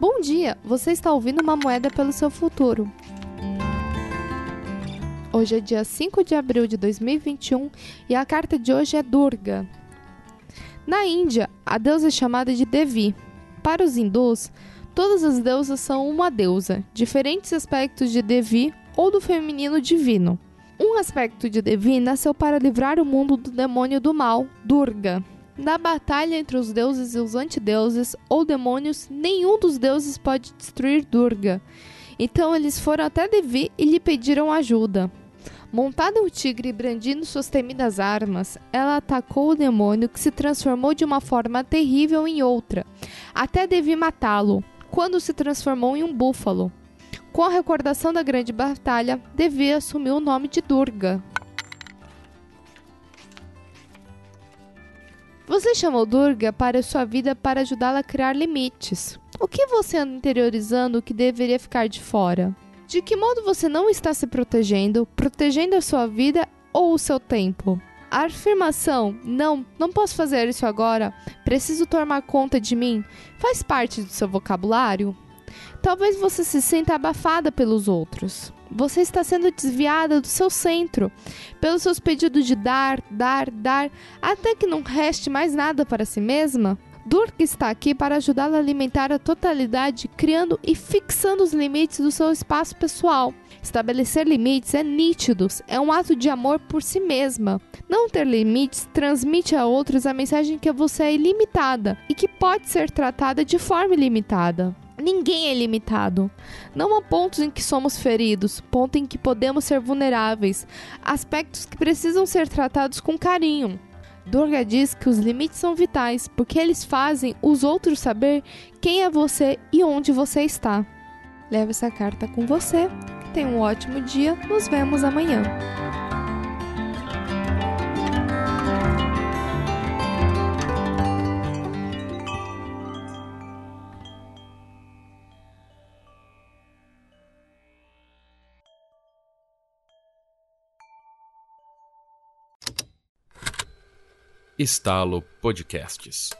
Bom dia, você está ouvindo uma moeda pelo seu futuro. Hoje é dia 5 de abril de 2021 e a carta de hoje é Durga. Na Índia, a deusa é chamada de Devi. Para os hindus, todas as deusas são uma deusa, diferentes aspectos de Devi ou do feminino divino. Um aspecto de Devi nasceu para livrar o mundo do demônio do mal, Durga. Na batalha entre os deuses e os antideuses ou demônios, nenhum dos deuses pode destruir Durga. Então eles foram até Devi e lhe pediram ajuda. Montada um tigre e brandindo suas temidas armas, ela atacou o demônio que se transformou de uma forma terrível em outra, até Devi matá-lo, quando se transformou em um búfalo. Com a recordação da grande batalha, Devi assumiu o nome de Durga. Você chamou Durga para sua vida para ajudá-la a criar limites. O que você anda interiorizando que deveria ficar de fora? De que modo você não está se protegendo, protegendo a sua vida ou o seu tempo? A afirmação, não, não posso fazer isso agora, preciso tomar conta de mim, faz parte do seu vocabulário? Talvez você se sinta abafada pelos outros. Você está sendo desviada do seu centro, pelos seus pedidos de dar, dar, dar, até que não reste mais nada para si mesma. Durga está aqui para ajudá-la a alimentar a totalidade, criando e fixando os limites do seu espaço pessoal. Estabelecer limites é nítidos, é um ato de amor por si mesma. Não ter limites transmite a outros a mensagem que você é ilimitada e que pode ser tratada de forma ilimitada. Ninguém é limitado. Não há pontos em que somos feridos, ponto em que podemos ser vulneráveis, aspectos que precisam ser tratados com carinho. Durga diz que os limites são vitais porque eles fazem os outros saber quem é você e onde você está. Leve essa carta com você. Tenha um ótimo dia. Nos vemos amanhã. Estalo Podcasts.